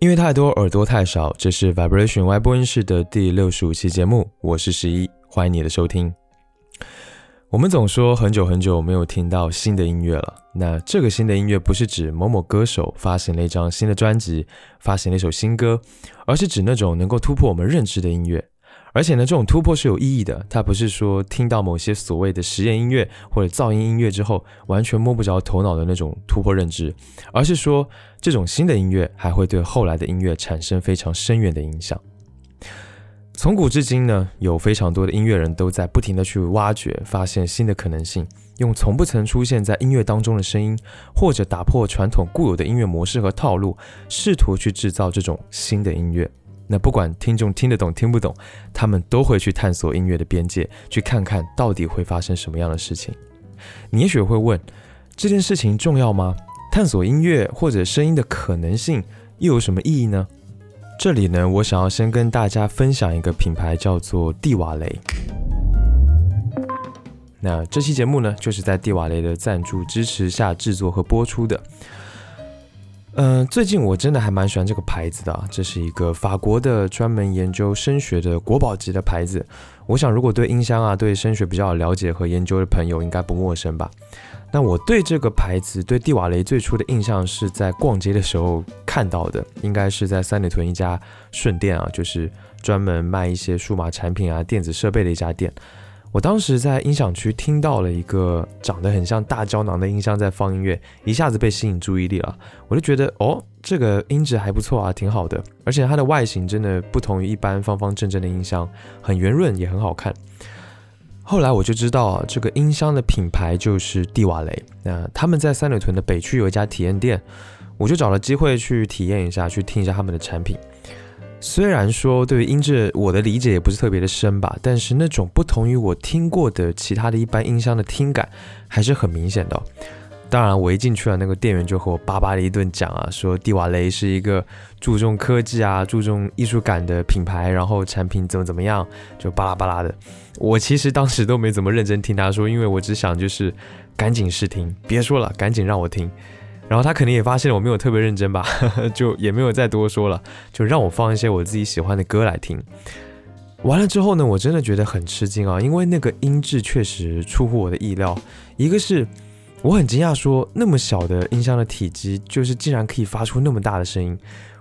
音乐太多，耳朵太少。这是 Vibration Y 播音室的第六十五期节目，我是十一，欢迎你的收听。我们总说很久很久没有听到新的音乐了，那这个新的音乐不是指某某歌手发行了一张新的专辑，发行了一首新歌，而是指那种能够突破我们认知的音乐。而且呢，这种突破是有意义的。它不是说听到某些所谓的实验音乐或者噪音音乐之后，完全摸不着头脑的那种突破认知，而是说这种新的音乐还会对后来的音乐产生非常深远的影响。从古至今呢，有非常多的音乐人都在不停的去挖掘、发现新的可能性，用从不曾出现在音乐当中的声音，或者打破传统固有的音乐模式和套路，试图去制造这种新的音乐。那不管听众听得懂听不懂，他们都会去探索音乐的边界，去看看到底会发生什么样的事情。你也许会问，这件事情重要吗？探索音乐或者声音的可能性又有什么意义呢？这里呢，我想要先跟大家分享一个品牌，叫做蒂瓦雷。那这期节目呢，就是在蒂瓦雷的赞助支持下制作和播出的。嗯，最近我真的还蛮喜欢这个牌子的，这是一个法国的专门研究声学的国宝级的牌子。我想，如果对音箱啊、对声学比较了解和研究的朋友，应该不陌生吧？那我对这个牌子，对蒂瓦雷最初的印象是在逛街的时候看到的，应该是在三里屯一家顺店啊，就是专门卖一些数码产品啊、电子设备的一家店。我当时在音响区听到了一个长得很像大胶囊的音箱在放音乐，一下子被吸引注意力了。我就觉得哦，这个音质还不错啊，挺好的。而且它的外形真的不同于一般方方正正的音箱，很圆润也很好看。后来我就知道，这个音箱的品牌就是蒂瓦雷。那他们在三里屯的北区有一家体验店，我就找了机会去体验一下，去听一下他们的产品。虽然说对于音质我的理解也不是特别的深吧，但是那种不同于我听过的其他的一般音箱的听感还是很明显的。当然，我一进去了，那个店员就和我巴巴的一顿讲啊，说蒂瓦雷是一个注重科技啊、注重艺术感的品牌，然后产品怎么怎么样，就巴拉巴拉的。我其实当时都没怎么认真听他说，因为我只想就是赶紧试听，别说了，赶紧让我听。然后他肯定也发现我没有特别认真吧，就也没有再多说了，就让我放一些我自己喜欢的歌来听。完了之后呢，我真的觉得很吃惊啊，因为那个音质确实出乎我的意料。一个是我很惊讶，说那么小的音箱的体积，就是竟然可以发出那么大的声音。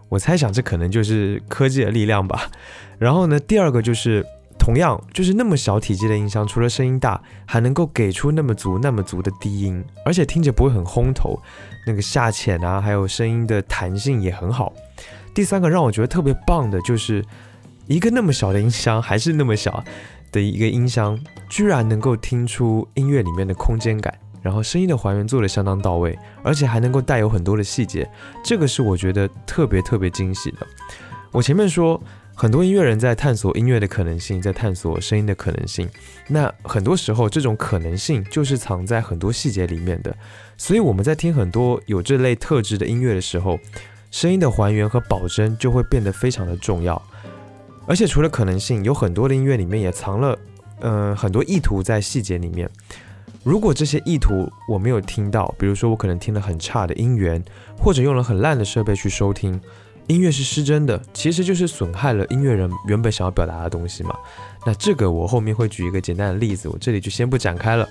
我猜想这可能就是科技的力量吧。然后呢，第二个就是。同样就是那么小体积的音箱，除了声音大，还能够给出那么足、那么足的低音，而且听着不会很轰头，那个下潜啊，还有声音的弹性也很好。第三个让我觉得特别棒的就是，一个那么小的音箱，还是那么小的一个音箱，居然能够听出音乐里面的空间感，然后声音的还原做的相当到位，而且还能够带有很多的细节，这个是我觉得特别特别惊喜的。我前面说。很多音乐人在探索音乐的可能性，在探索声音的可能性。那很多时候，这种可能性就是藏在很多细节里面的。所以我们在听很多有这类特质的音乐的时候，声音的还原和保真就会变得非常的重要。而且除了可能性，有很多的音乐里面也藏了，嗯，很多意图在细节里面。如果这些意图我没有听到，比如说我可能听了很差的音源，或者用了很烂的设备去收听。音乐是失真的，其实就是损害了音乐人原本想要表达的东西嘛。那这个我后面会举一个简单的例子，我这里就先不展开了。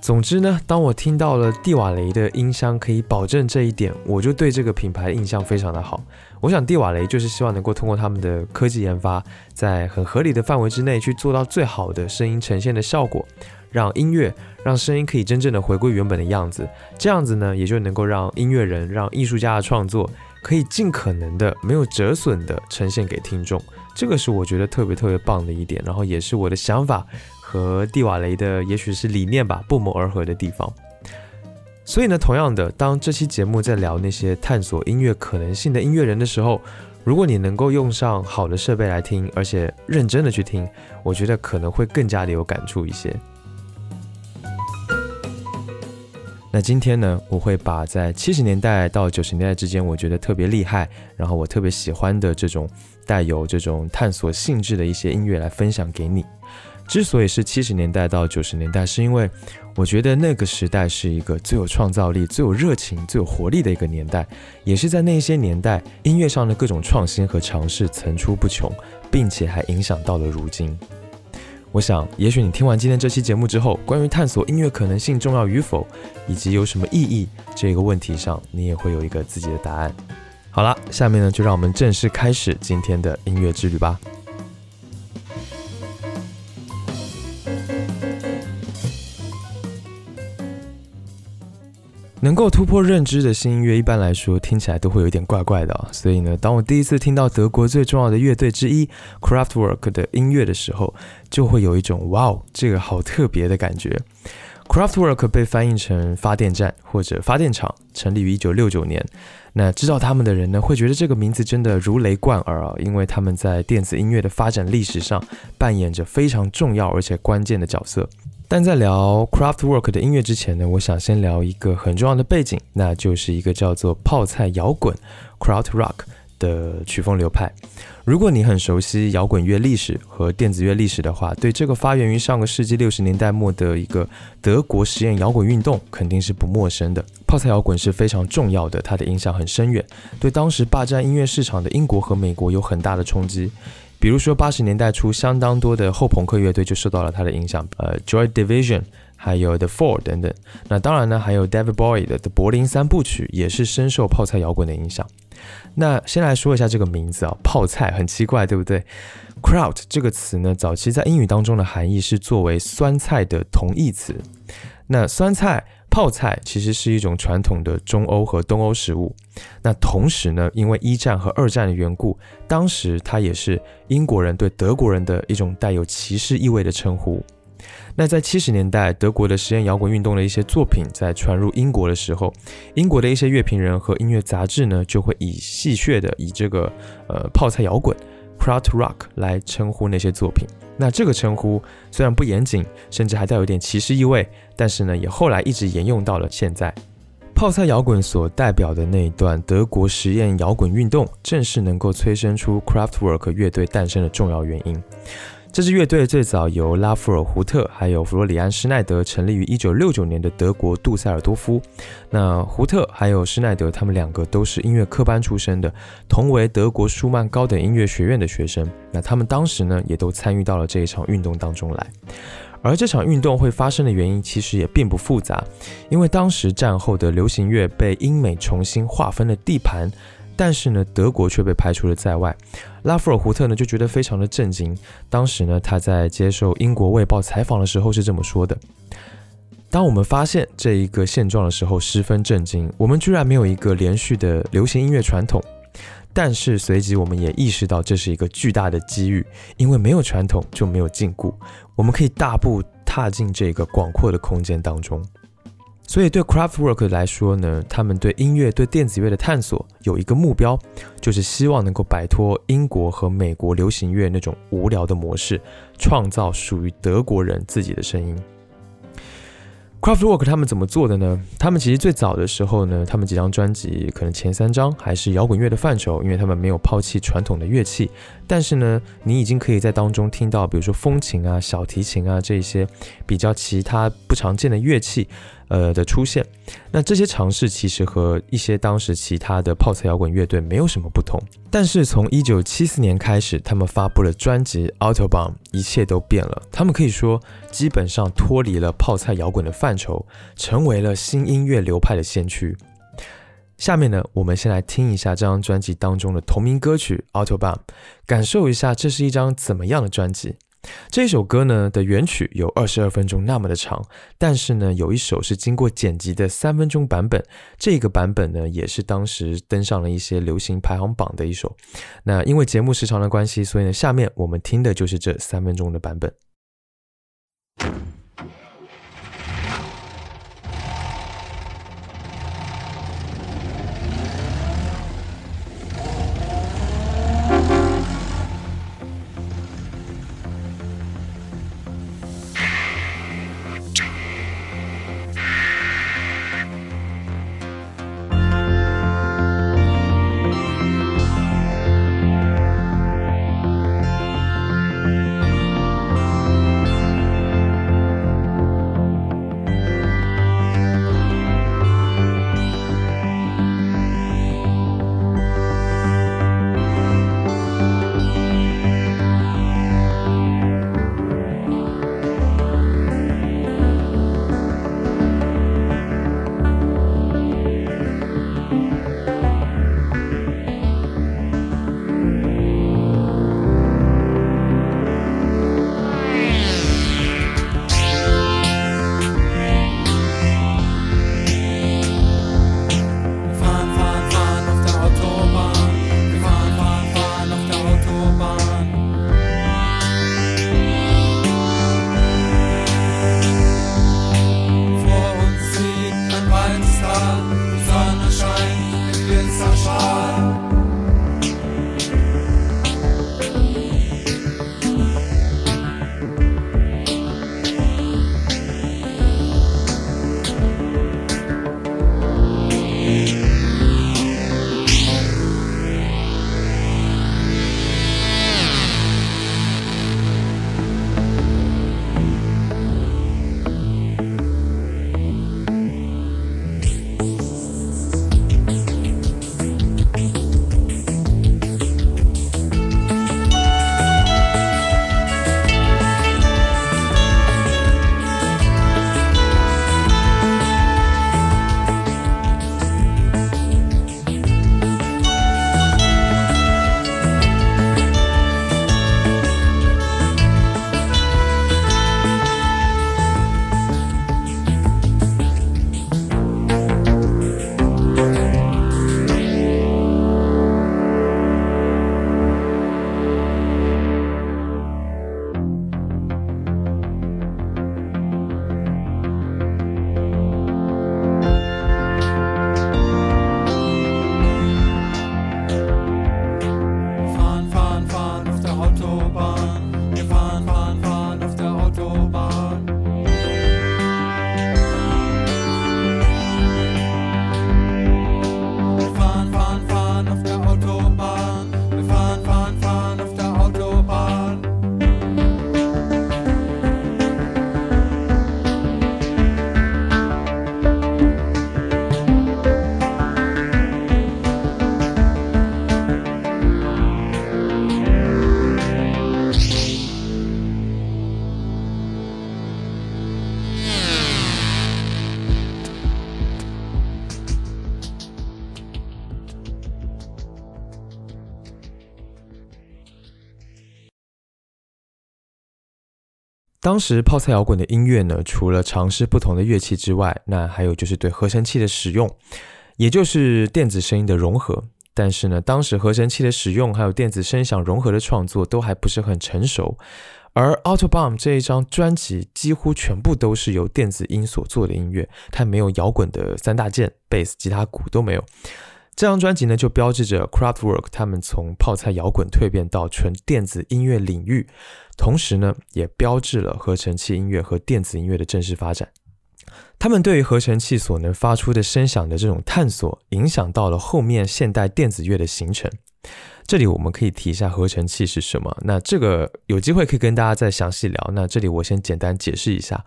总之呢，当我听到了蒂瓦雷的音箱可以保证这一点，我就对这个品牌印象非常的好。我想蒂瓦雷就是希望能够通过他们的科技研发，在很合理的范围之内去做到最好的声音呈现的效果，让音乐让声音可以真正的回归原本的样子。这样子呢，也就能够让音乐人让艺术家的创作。可以尽可能的没有折损的呈现给听众，这个是我觉得特别特别棒的一点，然后也是我的想法和蒂瓦雷的也许是理念吧不谋而合的地方。所以呢，同样的，当这期节目在聊那些探索音乐可能性的音乐人的时候，如果你能够用上好的设备来听，而且认真的去听，我觉得可能会更加的有感触一些。那今天呢，我会把在七十年代到九十年代之间，我觉得特别厉害，然后我特别喜欢的这种带有这种探索性质的一些音乐来分享给你。之所以是七十年代到九十年代，是因为我觉得那个时代是一个最有创造力、最有热情、最有活力的一个年代，也是在那些年代，音乐上的各种创新和尝试层出不穷，并且还影响到了如今。我想，也许你听完今天这期节目之后，关于探索音乐可能性重要与否，以及有什么意义这个问题上，你也会有一个自己的答案。好了，下面呢，就让我们正式开始今天的音乐之旅吧。能够突破认知的新音乐，一般来说听起来都会有点怪怪的。所以呢，当我第一次听到德国最重要的乐队之一 Craftwork 的音乐的时候，就会有一种“哇哦，这个好特别”的感觉。Craftwork 被翻译成发电站或者发电厂，成立于1969年。那知道他们的人呢，会觉得这个名字真的如雷贯耳啊，因为他们在电子音乐的发展历史上扮演着非常重要而且关键的角色。但在聊 Craftwork 的音乐之前呢，我想先聊一个很重要的背景，那就是一个叫做泡菜摇滚 （Krautrock） 的曲风流派。如果你很熟悉摇滚乐历史和电子乐历史的话，对这个发源于上个世纪六十年代末的一个德国实验摇滚运动肯定是不陌生的。泡菜摇滚是非常重要的，它的影响很深远，对当时霸占音乐市场的英国和美国有很大的冲击。比如说，八十年代初，相当多的后朋克乐队就受到了他的影响，呃，Joy Division，还有 The Four 等等。那当然呢，还有 David Bowie 的《柏林三部曲》也是深受泡菜摇滚的影响。那先来说一下这个名字啊，泡菜很奇怪，对不对？Kraut 这个词呢，早期在英语当中的含义是作为酸菜的同义词。那酸菜。泡菜其实是一种传统的中欧和东欧食物。那同时呢，因为一战和二战的缘故，当时它也是英国人对德国人的一种带有歧视意味的称呼。那在七十年代，德国的实验摇滚运动的一些作品在传入英国的时候，英国的一些乐评人和音乐杂志呢，就会以戏谑的以这个呃泡菜摇滚 （Kraut Rock） 来称呼那些作品。那这个称呼虽然不严谨，甚至还带有点歧视意味，但是呢，也后来一直沿用到了现在。泡菜摇滚所代表的那一段德国实验摇滚运动，正是能够催生出 Craftwork 乐队诞生的重要原因。这支乐队最早由拉夫尔·胡特还有弗罗里安·施奈德成立于1969年的德国杜塞尔多夫。那胡特还有施奈德，他们两个都是音乐科班出身的，同为德国舒曼高等音乐学院的学生。那他们当时呢，也都参与到了这一场运动当中来。而这场运动会发生的原因，其实也并不复杂，因为当时战后的流行乐被英美重新划分了地盘。但是呢，德国却被排除了在外。拉夫尔胡特呢就觉得非常的震惊。当时呢，他在接受英国卫报采访的时候是这么说的：“当我们发现这一个现状的时候，十分震惊。我们居然没有一个连续的流行音乐传统。但是随即我们也意识到这是一个巨大的机遇，因为没有传统就没有禁锢，我们可以大步踏进这个广阔的空间当中。”所以对 Craftwork 来说呢，他们对音乐、对电子乐的探索有一个目标，就是希望能够摆脱英国和美国流行乐那种无聊的模式，创造属于德国人自己的声音。Craftwork 他们怎么做的呢？他们其实最早的时候呢，他们几张专辑可能前三张还是摇滚乐的范畴，因为他们没有抛弃传统的乐器。但是呢，你已经可以在当中听到，比如说风琴啊、小提琴啊这些比较其他不常见的乐器。呃的出现，那这些尝试其实和一些当时其他的泡菜摇滚乐队没有什么不同。但是从一九七四年开始，他们发布了专辑《Autobahn》，一切都变了。他们可以说基本上脱离了泡菜摇滚的范畴，成为了新音乐流派的先驱。下面呢，我们先来听一下这张专辑当中的同名歌曲《Autobahn》，感受一下这是一张怎么样的专辑。这首歌呢的原曲有二十二分钟那么的长，但是呢有一首是经过剪辑的三分钟版本，这个版本呢也是当时登上了一些流行排行榜的一首。那因为节目时长的关系，所以呢下面我们听的就是这三分钟的版本。当时泡菜摇滚的音乐呢，除了尝试不同的乐器之外，那还有就是对合成器的使用，也就是电子声音的融合。但是呢，当时合成器的使用还有电子声响融合的创作都还不是很成熟。而 Autobomb 这一张专辑几乎全部都是由电子音所做的音乐，它没有摇滚的三大件，贝斯、吉他、鼓都没有。这张专辑呢，就标志着 Craftwork 他们从泡菜摇滚蜕变到纯电子音乐领域，同时呢，也标志了合成器音乐和电子音乐的正式发展。他们对于合成器所能发出的声响的这种探索，影响到了后面现代电子乐的形成。这里我们可以提一下合成器是什么。那这个有机会可以跟大家再详细聊。那这里我先简单解释一下。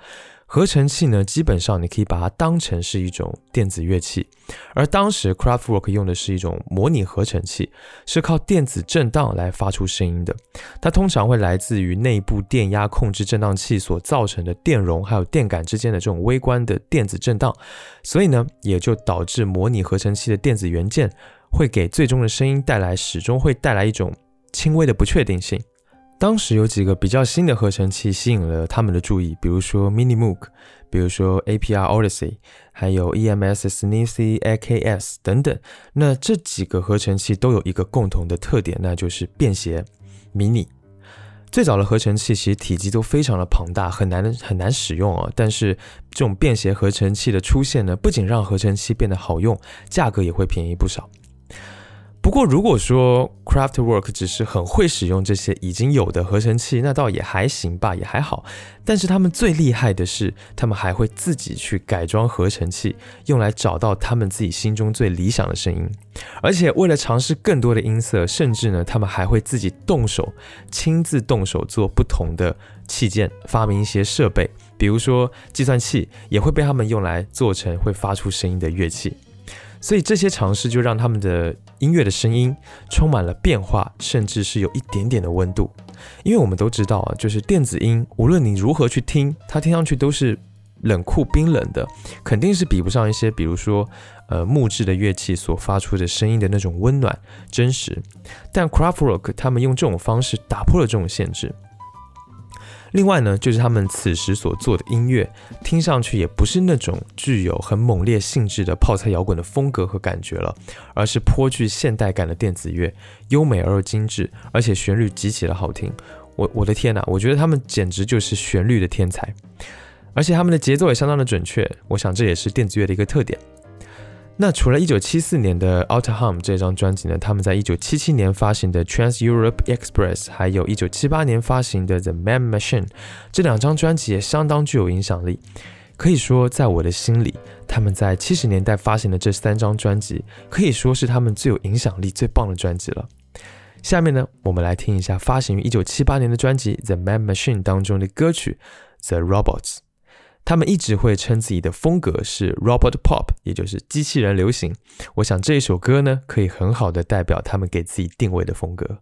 合成器呢，基本上你可以把它当成是一种电子乐器，而当时 Craftwork 用的是一种模拟合成器，是靠电子振荡来发出声音的。它通常会来自于内部电压控制振荡器所造成的电容还有电感之间的这种微观的电子振荡，所以呢，也就导致模拟合成器的电子元件会给最终的声音带来始终会带来一种轻微的不确定性。当时有几个比较新的合成器吸引了他们的注意，比如说 Mini Moog，比如说 APR Odyssey，还有 EMS Sneezy AKS 等等。那这几个合成器都有一个共同的特点，那就是便携、迷你。最早的合成器其实体积都非常的庞大，很难很难使用啊。但是这种便携合成器的出现呢，不仅让合成器变得好用，价格也会便宜不少。不过，如果说 Craftwork 只是很会使用这些已经有的合成器，那倒也还行吧，也还好。但是他们最厉害的是，他们还会自己去改装合成器，用来找到他们自己心中最理想的声音。而且为了尝试更多的音色，甚至呢，他们还会自己动手，亲自动手做不同的器件，发明一些设备，比如说计算器也会被他们用来做成会发出声音的乐器。所以这些尝试就让他们的音乐的声音充满了变化，甚至是有一点点的温度。因为我们都知道啊，就是电子音，无论你如何去听，它听上去都是冷酷冰冷的，肯定是比不上一些，比如说呃木质的乐器所发出的声音的那种温暖真实。但 Craftwork 他们用这种方式打破了这种限制。另外呢，就是他们此时所做的音乐，听上去也不是那种具有很猛烈性质的泡菜摇滚的风格和感觉了，而是颇具现代感的电子乐，优美而又精致，而且旋律极其的好听。我我的天呐，我觉得他们简直就是旋律的天才，而且他们的节奏也相当的准确，我想这也是电子乐的一个特点。那除了一九七四年的《Outer Hum》这张专辑呢，他们在一九七七年发行的《Trans Europe Express》，还有一九七八年发行的《The Man Machine》这两张专辑也相当具有影响力。可以说，在我的心里，他们在七十年代发行的这三张专辑，可以说是他们最有影响力、最棒的专辑了。下面呢，我们来听一下发行于一九七八年的专辑《The Man Machine》当中的歌曲《The Robots》。他们一直会称自己的风格是 Robot Pop，也就是机器人流行。我想这一首歌呢，可以很好的代表他们给自己定位的风格。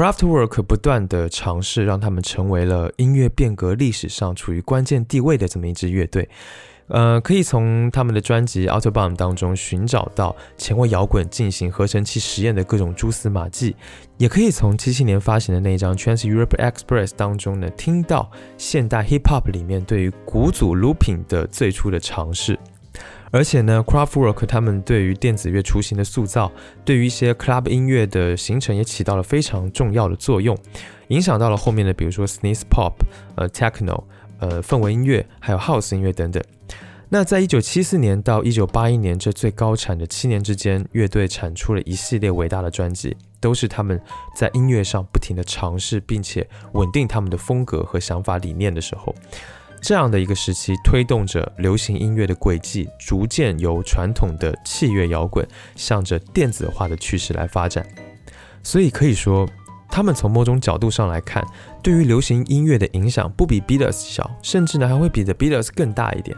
Craftwork 不断的尝试，让他们成为了音乐变革历史上处于关键地位的这么一支乐队。呃，可以从他们的专辑《Autobomb》当中寻找到前卫摇滚进行合成器实验的各种蛛丝马迹，也可以从七七年发行的那一张《Trans Europe Express》当中呢，听到现代 Hip Hop 里面对于鼓组 looping 的最初的尝试。而且呢，Kraftwerk 他们对于电子乐雏形的塑造，对于一些 club 音乐的形成也起到了非常重要的作用，影响到了后面的，比如说 Sneeze Pop、呃 Techno、呃氛围音乐，还有 House 音乐等等。那在一九七四年到一九八一年这最高产的七年之间，乐队产出了一系列伟大的专辑，都是他们在音乐上不停的尝试，并且稳定他们的风格和想法理念的时候，这样的一个时期，推动着流行音乐的轨迹逐渐由传统的器乐摇滚向着电子化的趋势来发展。所以可以说，他们从某种角度上来看，对于流行音乐的影响不比 Beatles 小，甚至呢还会比 The Beatles 更大一点。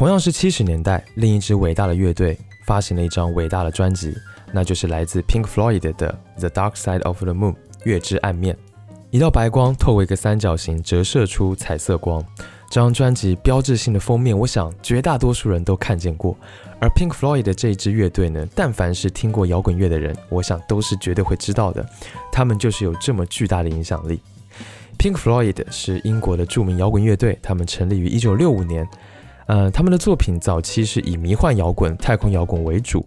同样是七十年代，另一支伟大的乐队发行了一张伟大的专辑，那就是来自 Pink Floyd 的《The Dark Side of the Moon》月之暗面。一道白光透过一个三角形折射出彩色光。这张专辑标志性的封面，我想绝大多数人都看见过。而 Pink Floyd 的这一支乐队呢，但凡是听过摇滚乐的人，我想都是绝对会知道的。他们就是有这么巨大的影响力。Pink Floyd 是英国的著名摇滚乐队，他们成立于1965年。呃，他们的作品早期是以迷幻摇滚、太空摇滚为主，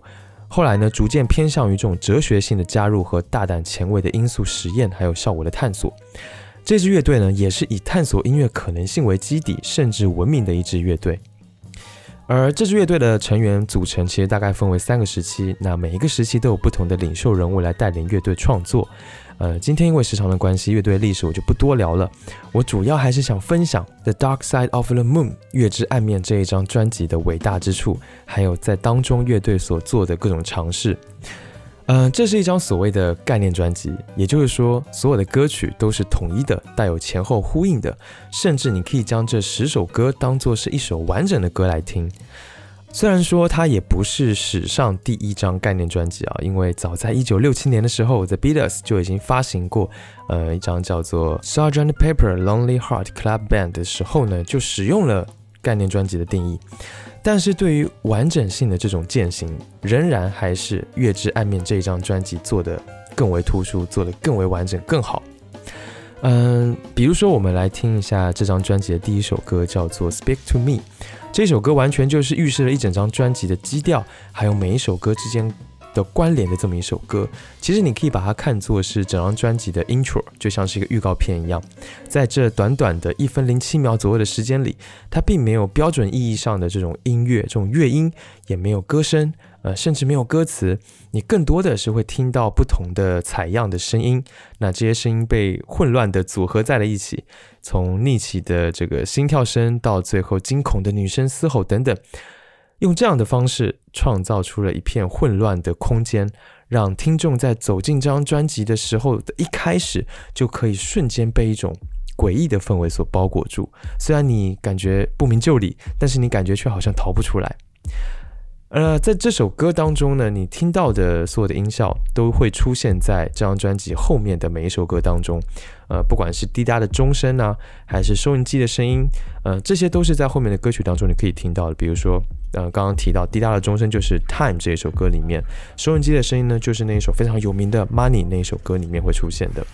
后来呢，逐渐偏向于这种哲学性的加入和大胆前卫的因素实验，还有效果的探索。这支乐队呢，也是以探索音乐可能性为基底，甚至闻名的一支乐队。而这支乐队的成员组成其实大概分为三个时期，那每一个时期都有不同的领袖人物来带领乐队创作。呃，今天因为时长的关系，乐队历史我就不多聊了。我主要还是想分享《The Dark Side of the Moon》月之暗面这一张专辑的伟大之处，还有在当中乐队所做的各种尝试。嗯，这是一张所谓的概念专辑，也就是说，所有的歌曲都是统一的，带有前后呼应的，甚至你可以将这十首歌当做是一首完整的歌来听。虽然说它也不是史上第一张概念专辑啊，因为早在一九六七年的时候，The Beatles 就已经发行过，呃，一张叫做《Sergeant Pepper Lonely Heart Club Band》的时候呢，就使用了概念专辑的定义。但是对于完整性的这种践行，仍然还是《月之暗面》这一张专辑做的更为突出，做的更为完整、更好。嗯，比如说我们来听一下这张专辑的第一首歌，叫做《Speak to Me》。这首歌完全就是预示了一整张专辑的基调，还有每一首歌之间的关联的这么一首歌。其实你可以把它看作是整张专辑的 intro，就像是一个预告片一样。在这短短的一分零七秒左右的时间里，它并没有标准意义上的这种音乐、这种乐音，也没有歌声。呃，甚至没有歌词，你更多的是会听到不同的采样的声音，那这些声音被混乱的组合在了一起，从逆起的这个心跳声到最后惊恐的女声嘶吼等等，用这样的方式创造出了一片混乱的空间，让听众在走进这张专辑的时候的一开始就可以瞬间被一种诡异的氛围所包裹住，虽然你感觉不明就里，但是你感觉却好像逃不出来。呃，在这首歌当中呢，你听到的所有的音效都会出现在这张专辑后面的每一首歌当中。呃，不管是滴答的钟声啊，还是收音机的声音，呃，这些都是在后面的歌曲当中你可以听到的。比如说，呃，刚刚提到滴答的钟声就是《Time》这一首歌里面，收音机的声音呢，就是那一首非常有名的《Money》那一首歌里面会出现的。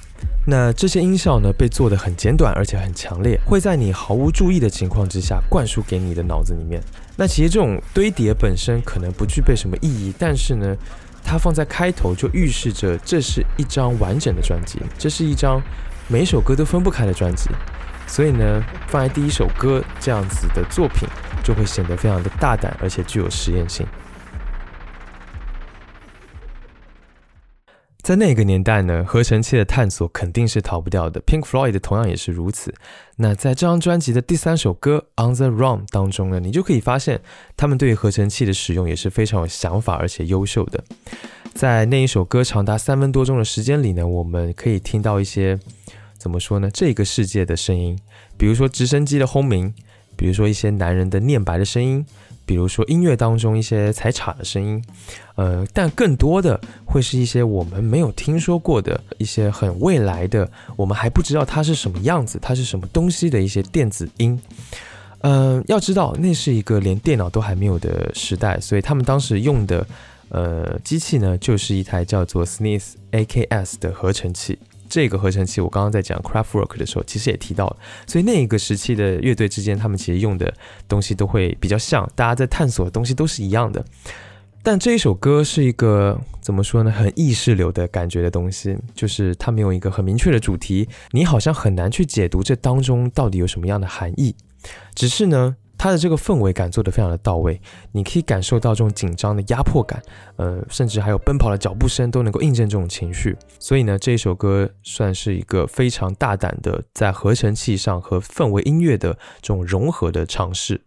那这些音效呢，被做的很简短，而且很强烈，会在你毫无注意的情况之下灌输给你的脑子里面。那其实这种堆叠本身可能不具备什么意义，但是呢，它放在开头就预示着这是一张完整的专辑，这是一张每首歌都分不开的专辑。所以呢，放在第一首歌这样子的作品，就会显得非常的大胆，而且具有实验性。在那个年代呢，合成器的探索肯定是逃不掉的。Pink Floyd 同样也是如此。那在这张专辑的第三首歌《On the Run》当中呢，你就可以发现他们对于合成器的使用也是非常有想法而且优秀的。在那一首歌长达三分多钟的时间里呢，我们可以听到一些怎么说呢？这个世界的声音，比如说直升机的轰鸣、比如说一些男人的念白的声音，比如说音乐当中一些踩镲的声音，呃，但更多的会是一些我们没有听说过的一些很未来的，我们还不知道它是什么样子，它是什么东西的一些电子音。嗯，要知道那是一个连电脑都还没有的时代，所以他们当时用的呃机器呢，就是一台叫做 Smith AKS 的合成器。这个合成器我刚刚在讲 Craftwork 的时候，其实也提到了，所以那一个时期的乐队之间，他们其实用的东西都会比较像，大家在探索的东西都是一样的。但这一首歌是一个怎么说呢，很意识流的感觉的东西，就是它没有一个很明确的主题，你好像很难去解读这当中到底有什么样的含义。只是呢，他的这个氛围感做得非常的到位，你可以感受到这种紧张的压迫感，呃，甚至还有奔跑的脚步声都能够印证这种情绪。所以呢，这一首歌算是一个非常大胆的在合成器上和氛围音乐的这种融合的尝试。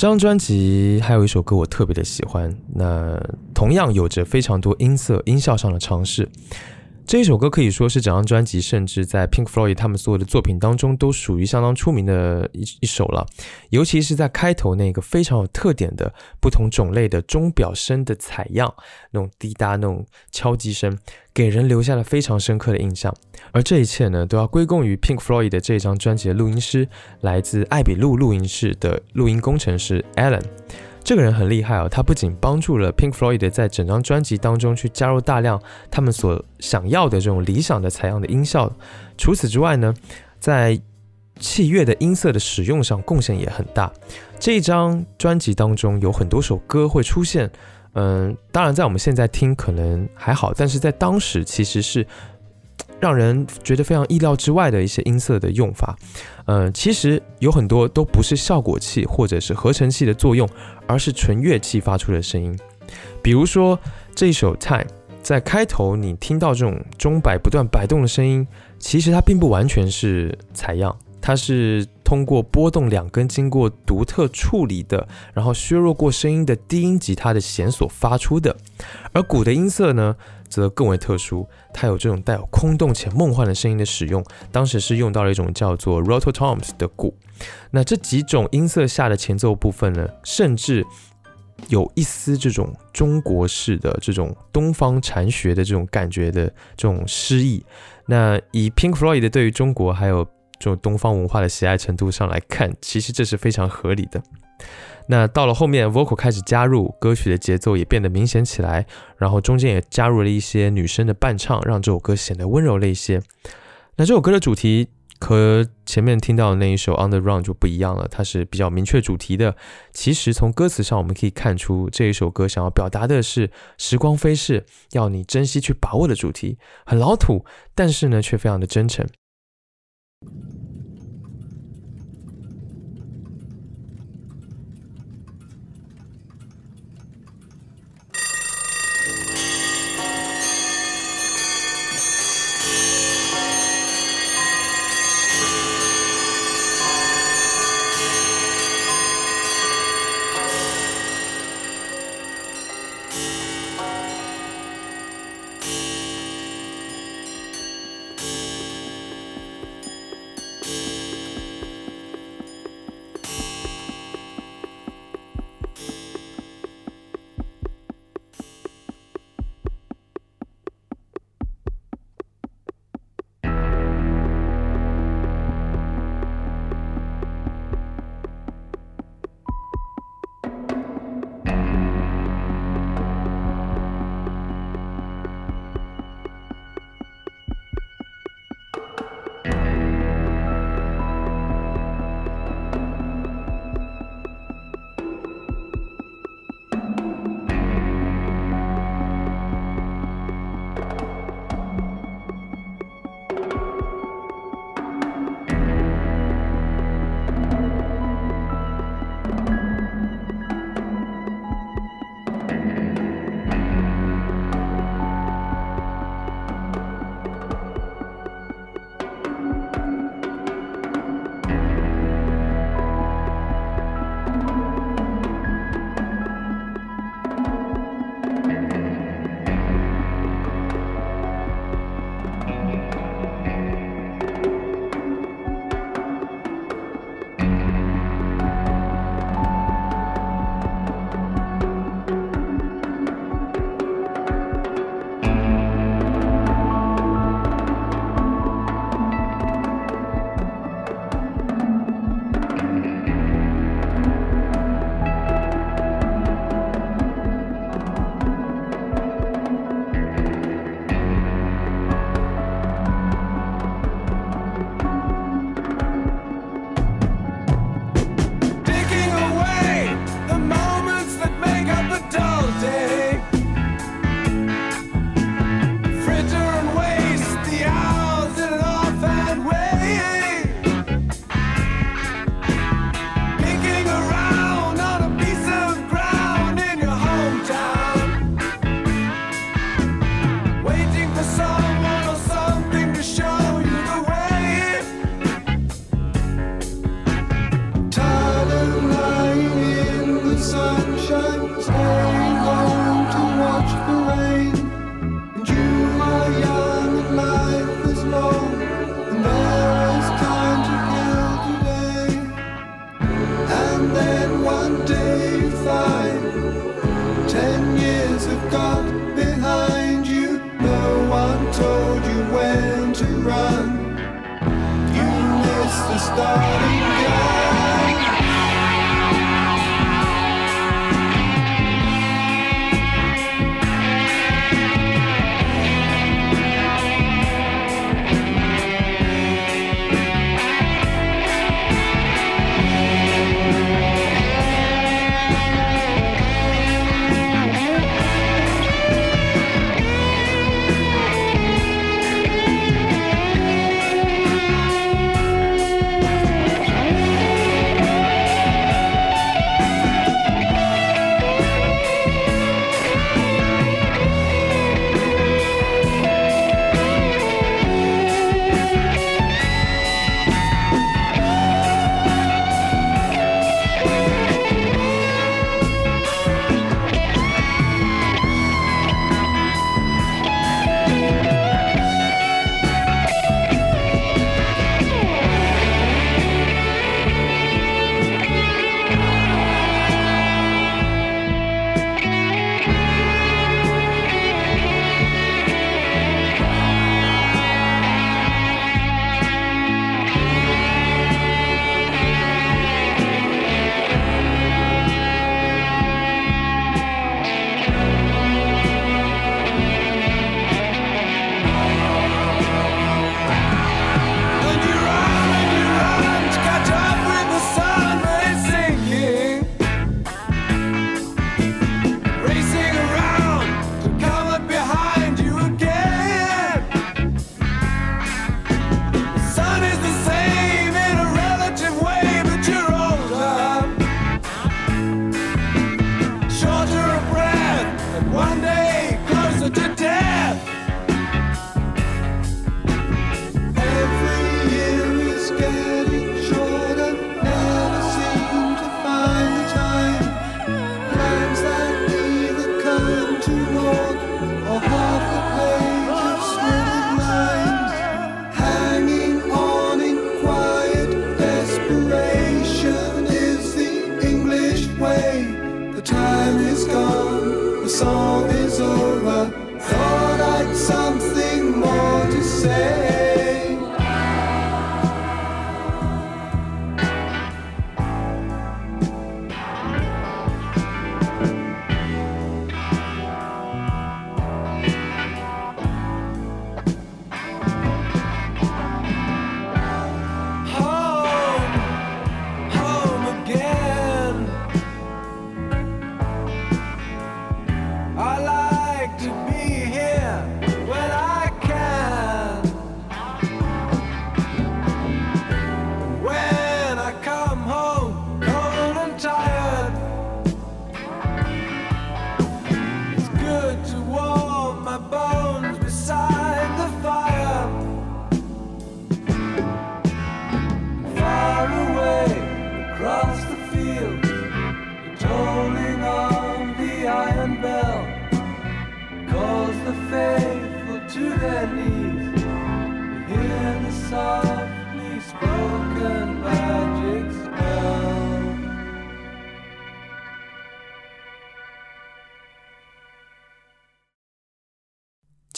这张专辑还有一首歌我特别的喜欢，那同样有着非常多音色、音效上的尝试。这一首歌可以说是整张专辑，甚至在 Pink Floyd 他们所有的作品当中都属于相当出名的一一首了。尤其是在开头那个非常有特点的不同种类的钟表声的采样，那种滴答、那种敲击声，给人留下了非常深刻的印象。而这一切呢，都要归功于 Pink Floyd 的这张专辑的录音师，来自艾比路录音室的录音工程师 Alan。这个人很厉害哦，他不仅帮助了 Pink Floyd 在整张专辑当中去加入大量他们所想要的这种理想的采样的音效，除此之外呢，在器乐的音色的使用上贡献也很大。这一张专辑当中有很多首歌会出现，嗯，当然在我们现在听可能还好，但是在当时其实是。让人觉得非常意料之外的一些音色的用法，嗯，其实有很多都不是效果器或者是合成器的作用，而是纯乐器发出的声音。比如说这一首《Time》，在开头你听到这种钟摆不断摆动的声音，其实它并不完全是采样，它是通过拨动两根经过独特处理的，然后削弱过声音的低音吉他的弦所发出的。而鼓的音色呢？则更为特殊，它有这种带有空洞且梦幻的声音的使用。当时是用到了一种叫做 rototoms 的鼓。那这几种音色下的前奏部分呢，甚至有一丝这种中国式的这种东方禅学的这种感觉的这种诗意。那以 Pink Floyd 对于中国还有这种东方文化的喜爱程度上来看，其实这是非常合理的。那到了后面，vocal 开始加入，歌曲的节奏也变得明显起来，然后中间也加入了一些女生的伴唱，让这首歌显得温柔了一些。那这首歌的主题和前面听到的那一首 On the Run 就不一样了，它是比较明确主题的。其实从歌词上我们可以看出，这一首歌想要表达的是时光飞逝，要你珍惜去把握的主题，很老土，但是呢却非常的真诚。Thank you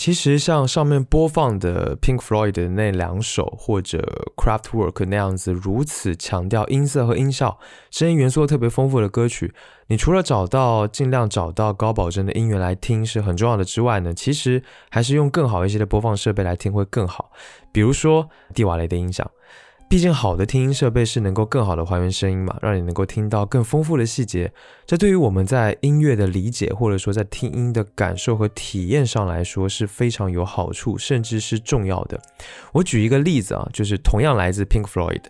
其实像上面播放的 Pink Floyd 的那两首，或者 Kraft Work 那样子如此强调音色和音效、声音元素特别丰富的歌曲，你除了找到尽量找到高保真的音源来听是很重要的之外呢，其实还是用更好一些的播放设备来听会更好。比如说蒂瓦雷的音响，毕竟好的听音设备是能够更好的还原声音嘛，让你能够听到更丰富的细节。这对于我们在音乐的理解，或者说在听音的感受和体验上来说是非常有好处，甚至是重要的。我举一个例子啊，就是同样来自 Pink Floyd，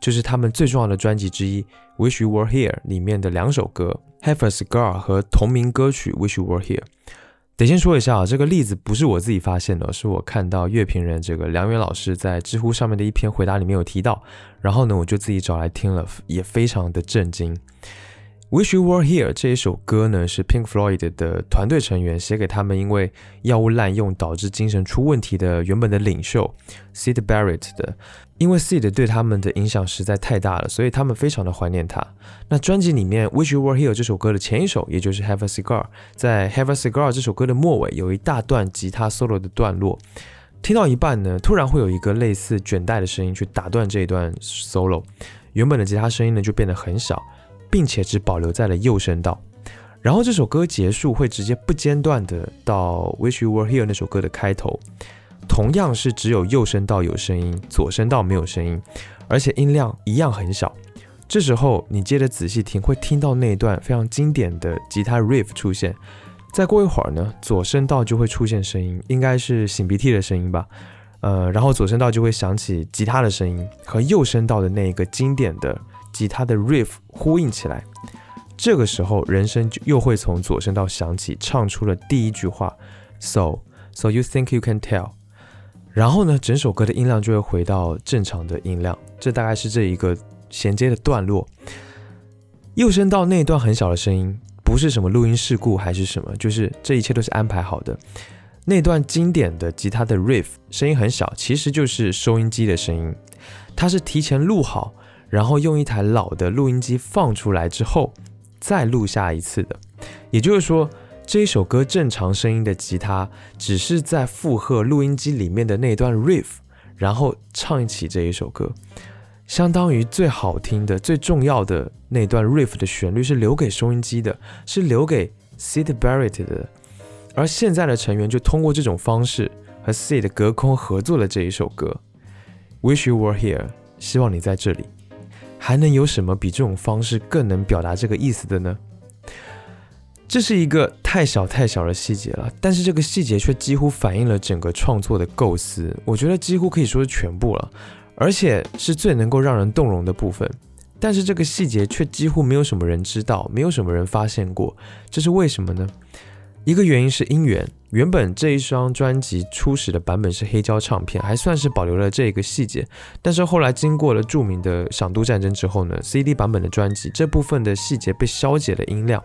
就是他们最重要的专辑之一《Wish You Were Here》里面的两首歌《Heifer's Scar》和同名歌曲《Wish You Were Here》。得先说一下啊，这个例子不是我自己发现的，是我看到乐评人这个梁元老师在知乎上面的一篇回答里面有提到，然后呢，我就自己找来听了，也非常的震惊。Wish You Were Here》这一首歌呢，是 Pink Floyd 的团队成员写给他们因为药物滥用导致精神出问题的原本的领袖 Sid Barrett 的。因为 Sid 对他们的影响实在太大了，所以他们非常的怀念他。那专辑里面《Wish You Were Here》这首歌的前一首，也就是《Have a Cigar》，在《Have a Cigar》这首歌的末尾有一大段吉他 solo 的段落，听到一半呢，突然会有一个类似卷带的声音去打断这一段 solo，原本的吉他声音呢就变得很小，并且只保留在了右声道。然后这首歌结束会直接不间断的到《Wish You Were Here》那首歌的开头。同样是只有右声道有声音，左声道没有声音，而且音量一样很小。这时候你接着仔细听，会听到那一段非常经典的吉他 riff 出现。再过一会儿呢，左声道就会出现声音，应该是擤鼻涕的声音吧。呃，然后左声道就会响起吉他的声音，和右声道的那一个经典的吉他的 riff 呼应起来。这个时候，人声就又会从左声道响起，唱出了第一句话：So, so you think you can tell？然后呢，整首歌的音量就会回到正常的音量。这大概是这一个衔接的段落。右声道那段很小的声音，不是什么录音事故还是什么，就是这一切都是安排好的。那段经典的吉他的 riff 声音很小，其实就是收音机的声音。它是提前录好，然后用一台老的录音机放出来之后，再录下一次的。也就是说。这一首歌正常声音的吉他，只是在附和录音机里面的那段 riff，然后唱起这一首歌，相当于最好听的、最重要的那段 riff 的旋律是留给收音机的，是留给 Sid Barrett 的。而现在的成员就通过这种方式和 Sid 隔空合作了这一首歌，Wish You Were Here，希望你在这里。还能有什么比这种方式更能表达这个意思的呢？这是一个太小太小的细节了，但是这个细节却几乎反映了整个创作的构思。我觉得几乎可以说是全部了，而且是最能够让人动容的部分。但是这个细节却几乎没有什么人知道，没有什么人发现过。这是为什么呢？一个原因是音源。原本这一张专辑初始的版本是黑胶唱片，还算是保留了这个细节。但是后来经过了著名的响度战争之后呢，CD 版本的专辑这部分的细节被消解了音量。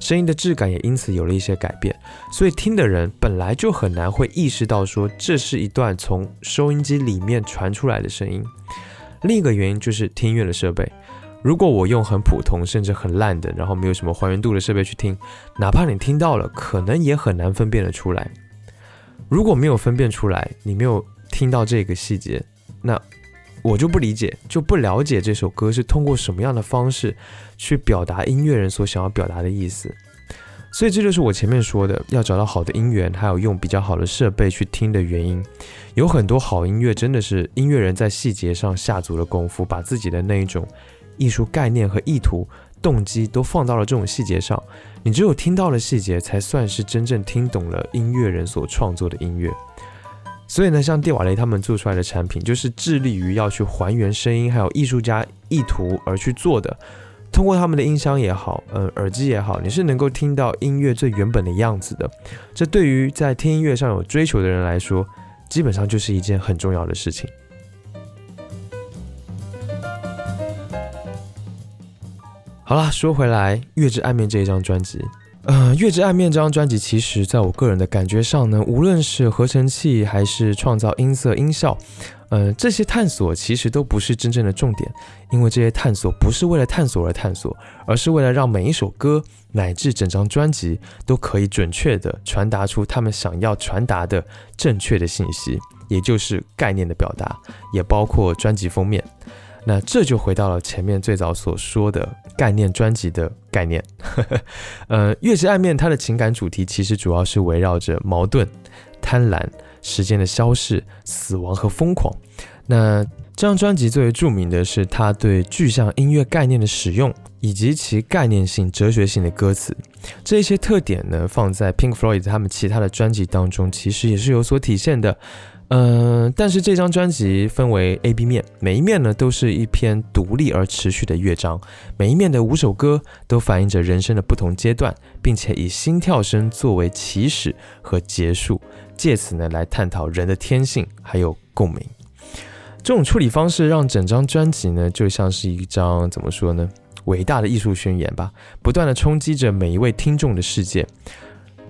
声音的质感也因此有了一些改变，所以听的人本来就很难会意识到说这是一段从收音机里面传出来的声音。另一个原因就是听音乐的设备，如果我用很普通甚至很烂的，然后没有什么还原度的设备去听，哪怕你听到了，可能也很难分辨得出来。如果没有分辨出来，你没有听到这个细节，那。我就不理解，就不了解这首歌是通过什么样的方式去表达音乐人所想要表达的意思。所以这就是我前面说的，要找到好的音源，还有用比较好的设备去听的原因。有很多好音乐真的是音乐人在细节上下足了功夫，把自己的那一种艺术概念和意图、动机都放到了这种细节上。你只有听到了细节，才算是真正听懂了音乐人所创作的音乐。所以呢，像蒂瓦雷他们做出来的产品，就是致力于要去还原声音，还有艺术家意图而去做的。通过他们的音箱也好，嗯，耳机也好，你是能够听到音乐最原本的样子的。这对于在听音乐上有追求的人来说，基本上就是一件很重要的事情。好了，说回来，《月之暗面》这一张专辑。呃，《月之暗面》这张专辑，其实在我个人的感觉上呢，无论是合成器还是创造音色音效，呃，这些探索其实都不是真正的重点，因为这些探索不是为了探索而探索，而是为了让每一首歌乃至整张专辑都可以准确的传达出他们想要传达的正确的信息，也就是概念的表达，也包括专辑封面。那这就回到了前面最早所说的概念专辑的概念。呃，月之暗面它的情感主题其实主要是围绕着矛盾、贪婪、时间的消逝、死亡和疯狂。那这张专辑最为著名的是它对具象音乐概念的使用，以及其概念性、哲学性的歌词。这些特点呢，放在 Pink Floyd 他们其他的专辑当中，其实也是有所体现的。嗯，但是这张专辑分为 A、B 面，每一面呢都是一篇独立而持续的乐章，每一面的五首歌都反映着人生的不同阶段，并且以心跳声作为起始和结束，借此呢来探讨人的天性还有共鸣。这种处理方式让整张专辑呢就像是一张怎么说呢？伟大的艺术宣言吧，不断的冲击着每一位听众的世界。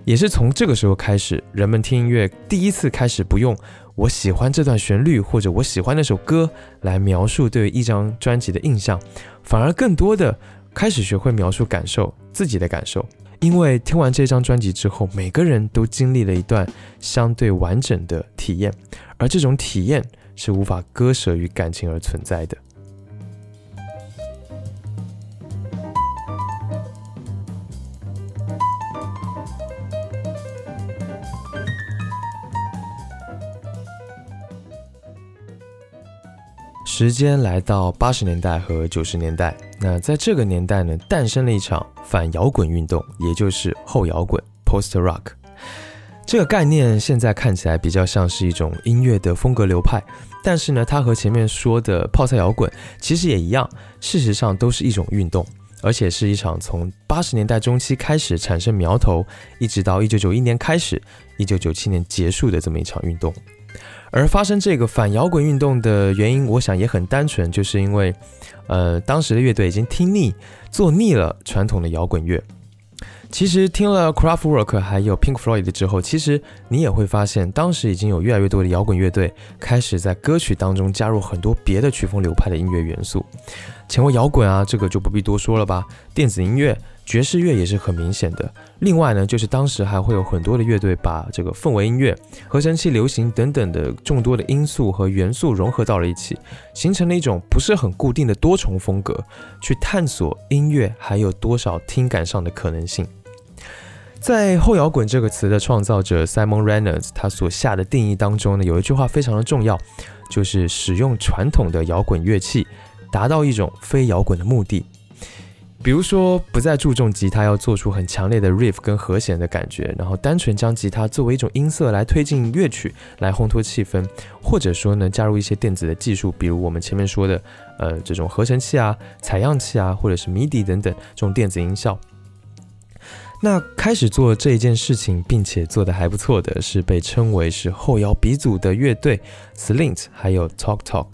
也是从这个时候开始，人们听音乐第一次开始不用“我喜欢这段旋律”或者“我喜欢那首歌”来描述对一张专辑的印象，反而更多的开始学会描述感受，自己的感受。因为听完这张专辑之后，每个人都经历了一段相对完整的体验，而这种体验是无法割舍于感情而存在的。时间来到八十年代和九十年代，那在这个年代呢，诞生了一场反摇滚运动，也就是后摇滚 （Post Rock）。这个概念现在看起来比较像是一种音乐的风格流派，但是呢，它和前面说的泡菜摇滚其实也一样，事实上都是一种运动，而且是一场从八十年代中期开始产生苗头，一直到一九九一年开始，一九九七年结束的这么一场运动。而发生这个反摇滚运动的原因，我想也很单纯，就是因为，呃，当时的乐队已经听腻、做腻了传统的摇滚乐。其实听了 Kraftwerk 还有 Pink Floyd 之后，其实你也会发现，当时已经有越来越多的摇滚乐队开始在歌曲当中加入很多别的曲风流派的音乐元素。前卫摇滚啊，这个就不必多说了吧。电子音乐。爵士乐也是很明显的。另外呢，就是当时还会有很多的乐队把这个氛围音乐、合成器流行等等的众多的因素和元素融合到了一起，形成了一种不是很固定的多重风格，去探索音乐还有多少听感上的可能性。在后摇滚这个词的创造者 Simon Reynolds 他所下的定义当中呢，有一句话非常的重要，就是使用传统的摇滚乐器，达到一种非摇滚的目的。比如说，不再注重吉他要做出很强烈的 riff 跟和弦的感觉，然后单纯将吉他作为一种音色来推进乐曲，来烘托气氛，或者说呢，加入一些电子的技术，比如我们前面说的，呃，这种合成器啊、采样器啊，或者是 MIDI 等等这种电子音效。那开始做这一件事情，并且做得还不错的是被称为是后摇鼻祖的乐队 Slint，还有 Talk Talk。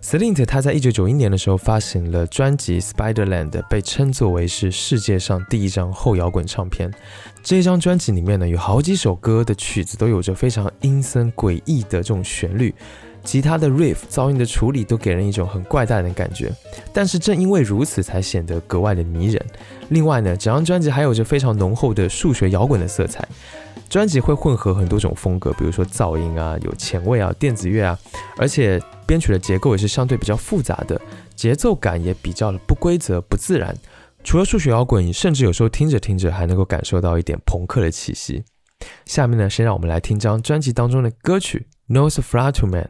Slint 他在一九九一年的时候发行了专辑《Spiderland》，被称作为是世界上第一张后摇滚唱片。这张专辑里面呢，有好几首歌的曲子都有着非常阴森诡异的这种旋律，吉他的 riff、噪音的处理都给人一种很怪诞的感觉。但是正因为如此，才显得格外的迷人。另外呢，整张专辑还有着非常浓厚的数学摇滚的色彩。专辑会混合很多种风格，比如说噪音啊，有前卫啊，电子乐啊，而且编曲的结构也是相对比较复杂的，节奏感也比较的不规则、不自然。除了数学摇滚，甚至有时候听着听着还能够感受到一点朋克的气息。下面呢，先让我们来听张专辑当中的歌曲《Nosferatu Man》。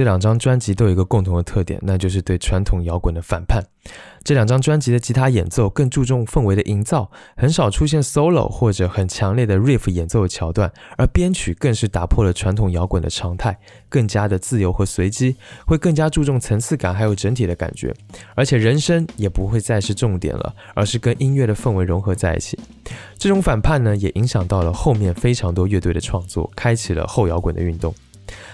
这两张专辑都有一个共同的特点，那就是对传统摇滚的反叛。这两张专辑的吉他演奏更注重氛围的营造，很少出现 solo 或者很强烈的 riff 演奏的桥段，而编曲更是打破了传统摇滚的常态，更加的自由和随机，会更加注重层次感还有整体的感觉，而且人声也不会再是重点了，而是跟音乐的氛围融合在一起。这种反叛呢，也影响到了后面非常多乐队的创作，开启了后摇滚的运动。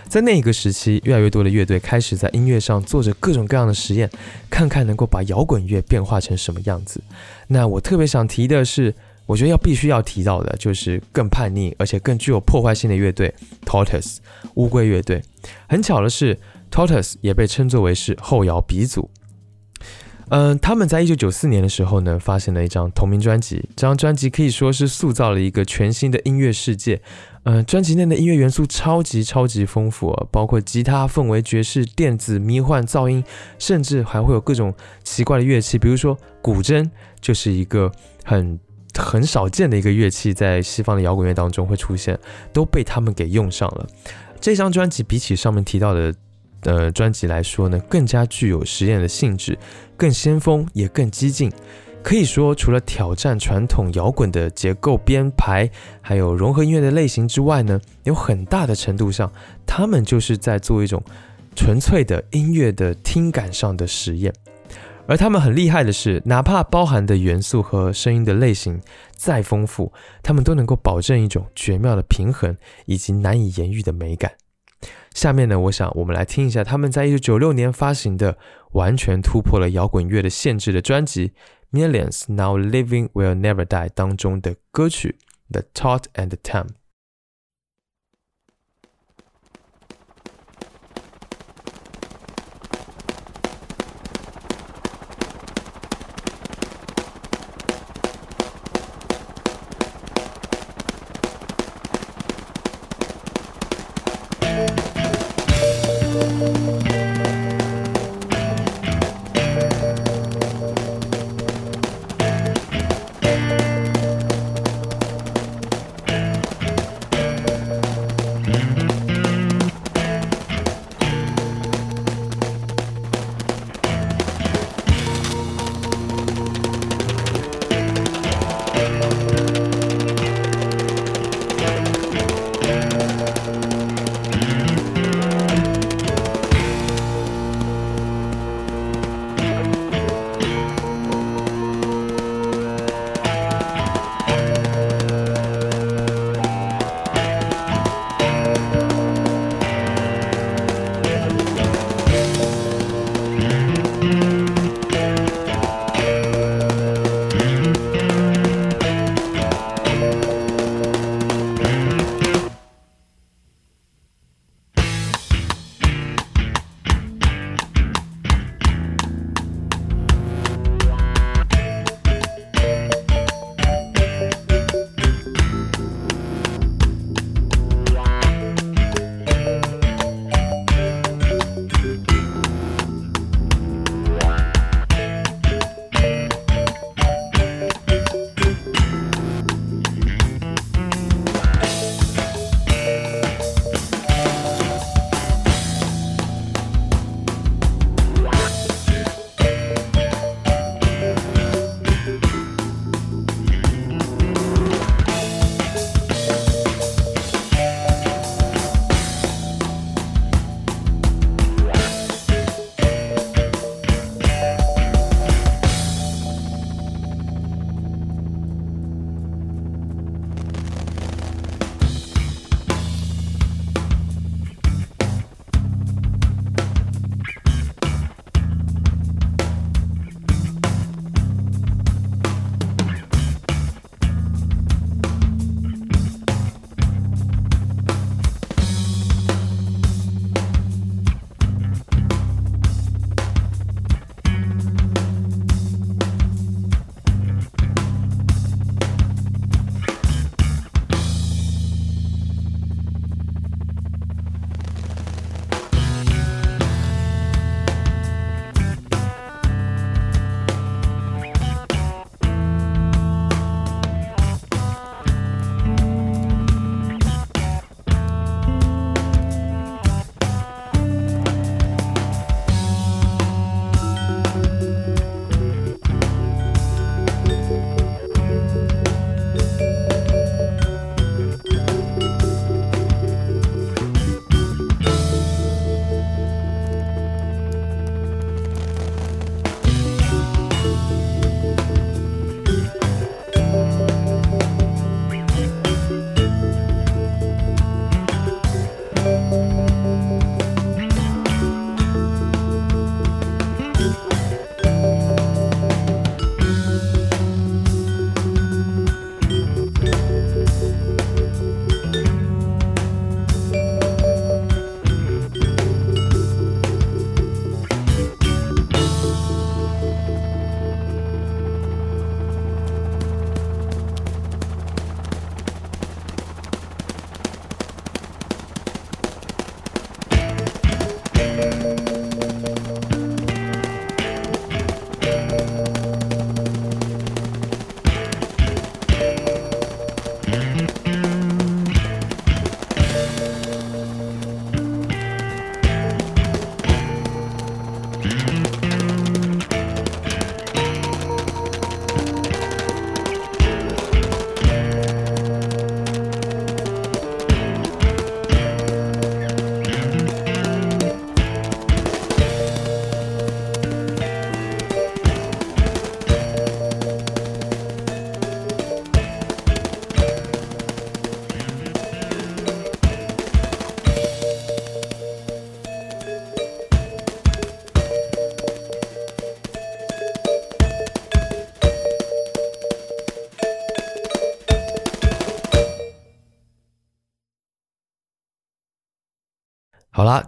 在那一个时期，越来越多的乐队开始在音乐上做着各种各样的实验，看看能够把摇滚乐变化成什么样子。那我特别想提的是，我觉得要必须要提到的就是更叛逆而且更具有破坏性的乐队 Tortoise 乌龟乐队。很巧的是，Tortoise 也被称作为是后摇鼻祖。嗯，他们在一九九四年的时候呢，发行了一张同名专辑。这张专辑可以说是塑造了一个全新的音乐世界。嗯，专辑内的音乐元素超级超级丰富，包括吉他、氛围、爵士、电子、迷幻、噪音，甚至还会有各种奇怪的乐器，比如说古筝，就是一个很很少见的一个乐器，在西方的摇滚乐当中会出现，都被他们给用上了。这张专辑比起上面提到的呃专辑来说呢，更加具有实验的性质，更先锋也更激进。可以说，除了挑战传统摇滚的结构编排，还有融合音乐的类型之外呢，有很大的程度上，他们就是在做一种纯粹的音乐的听感上的实验。而他们很厉害的是，哪怕包含的元素和声音的类型再丰富，他们都能够保证一种绝妙的平衡以及难以言喻的美感。下面呢，我想我们来听一下他们在一九九六年发行的完全突破了摇滚乐的限制的专辑。Millions Now Living Will Never Die 当中的歌曲《The Tot and the Time》。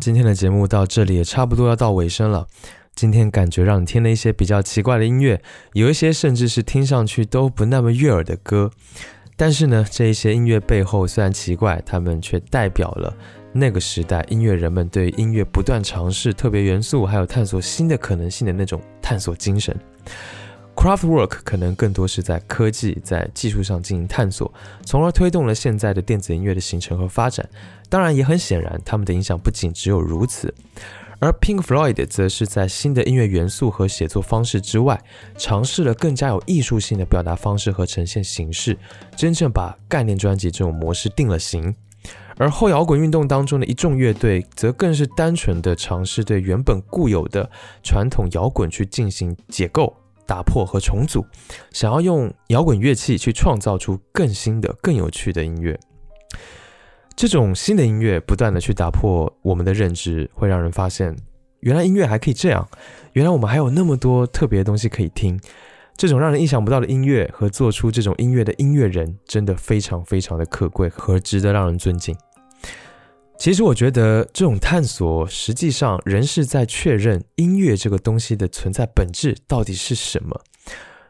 今天的节目到这里也差不多要到尾声了。今天感觉让你听了一些比较奇怪的音乐，有一些甚至是听上去都不那么悦耳的歌。但是呢，这一些音乐背后虽然奇怪，他们却代表了那个时代音乐人们对音乐不断尝试特别元素，还有探索新的可能性的那种探索精神。Craftwork 可能更多是在科技、在技术上进行探索，从而推动了现在的电子音乐的形成和发展。当然，也很显然，他们的影响不仅只有如此。而 Pink Floyd 则是在新的音乐元素和写作方式之外，尝试了更加有艺术性的表达方式和呈现形式，真正把概念专辑这种模式定了型。而后摇滚运动当中的一众乐队，则更是单纯的尝试对原本固有的传统摇滚去进行解构、打破和重组，想要用摇滚乐器去创造出更新的、更有趣的音乐。这种新的音乐不断的去打破我们的认知，会让人发现，原来音乐还可以这样，原来我们还有那么多特别的东西可以听。这种让人意想不到的音乐和做出这种音乐的音乐人，真的非常非常的可贵和值得让人尊敬。其实我觉得这种探索，实际上仍是在确认音乐这个东西的存在本质到底是什么。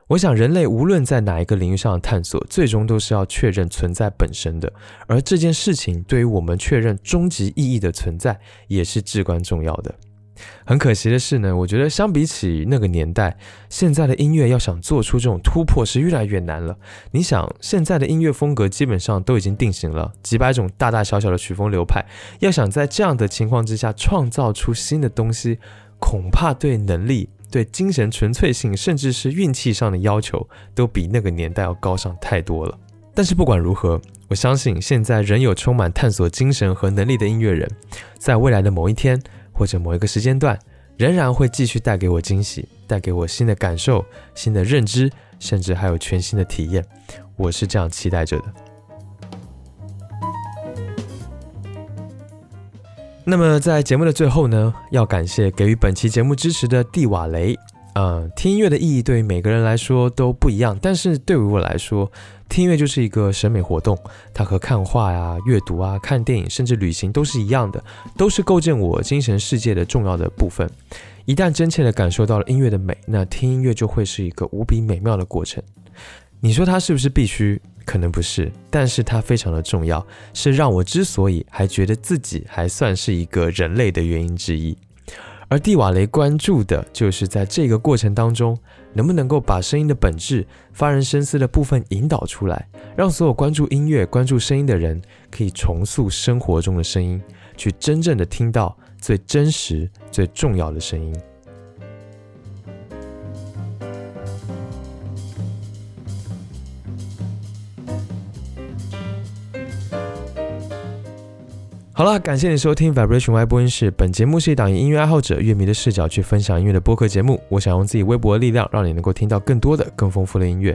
我想，人类无论在哪一个领域上探索，最终都是要确认存在本身的。而这件事情对于我们确认终极意义的存在，也是至关重要的。很可惜的是呢，我觉得相比起那个年代，现在的音乐要想做出这种突破是越来越难了。你想，现在的音乐风格基本上都已经定型了，几百种大大小小的曲风流派，要想在这样的情况之下创造出新的东西，恐怕对能力。对精神纯粹性，甚至是运气上的要求，都比那个年代要高上太多了。但是不管如何，我相信现在仍有充满探索精神和能力的音乐人，在未来的某一天或者某一个时间段，仍然会继续带给我惊喜，带给我新的感受、新的认知，甚至还有全新的体验。我是这样期待着的。那么在节目的最后呢，要感谢给予本期节目支持的蒂瓦雷。嗯，听音乐的意义对于每个人来说都不一样，但是对于我来说，听音乐就是一个审美活动，它和看画呀、阅读啊、看电影甚至旅行都是一样的，都是构建我精神世界的重要的部分。一旦真切地感受到了音乐的美，那听音乐就会是一个无比美妙的过程。你说它是不是必须？可能不是，但是它非常的重要，是让我之所以还觉得自己还算是一个人类的原因之一。而蒂瓦雷关注的就是在这个过程当中，能不能够把声音的本质、发人深思的部分引导出来，让所有关注音乐、关注声音的人可以重塑生活中的声音，去真正的听到最真实、最重要的声音。好了，感谢你收听 Vibration Y 播音室。本节目是一档以音乐爱好者、乐迷的视角去分享音乐的播客节目。我想用自己微薄的力量，让你能够听到更多的、更丰富的音乐。